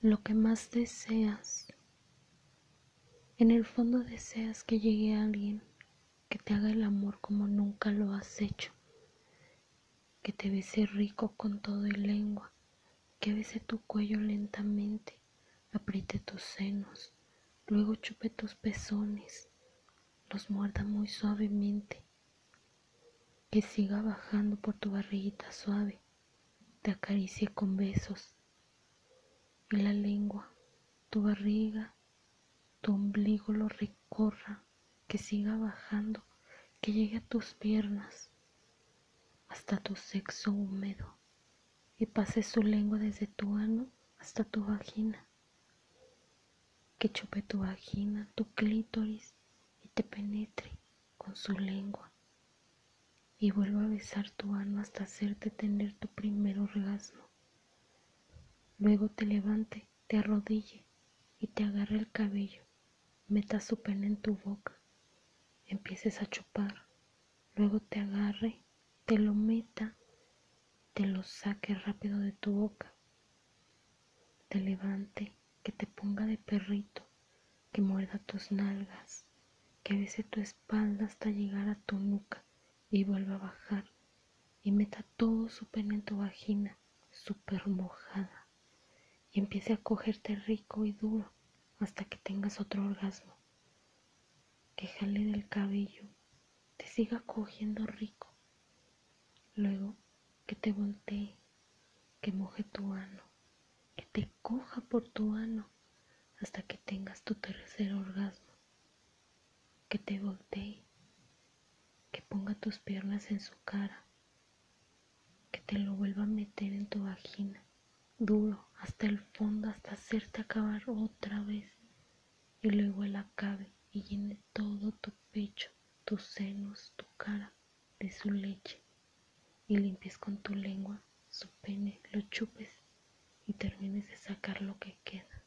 lo que más deseas. En el fondo deseas que llegue alguien que te haga el amor como nunca lo has hecho, que te bese rico con todo y lengua, que bese tu cuello lentamente, apriete tus senos, luego chupe tus pezones, los muerda muy suavemente, que siga bajando por tu barriguita suave, te acaricie con besos y la lengua, tu barriga, tu ombligo lo recorra, que siga bajando, que llegue a tus piernas, hasta tu sexo húmedo, y pase su lengua desde tu ano hasta tu vagina, que chupe tu vagina, tu clítoris, y te penetre con su lengua, y vuelva a besar tu ano hasta hacerte tener tu primer orgasmo. Luego te levante, te arrodille y te agarre el cabello. Meta su pene en tu boca, empieces a chupar, luego te agarre, te lo meta, te lo saque rápido de tu boca, te levante, que te ponga de perrito, que muerda tus nalgas, que bese tu espalda hasta llegar a tu nuca y vuelva a bajar. Y meta todo su pene en tu vagina, súper mojada, y empiece a cogerte rico y duro hasta que tengas otro orgasmo. Que jale del cabello, te siga cogiendo rico. Luego que te voltee, que moje tu ano, que te coja por tu ano hasta que tengas tu tercer orgasmo. Que te voltee, que ponga tus piernas en su cara, que te lo vuelva a meter en tu vagina duro hasta el fondo hasta hacerte acabar otra vez y luego él acabe y llene todo tu pecho, tus senos, tu cara de su leche y limpies con tu lengua su pene, lo chupes y termines de sacar lo que queda.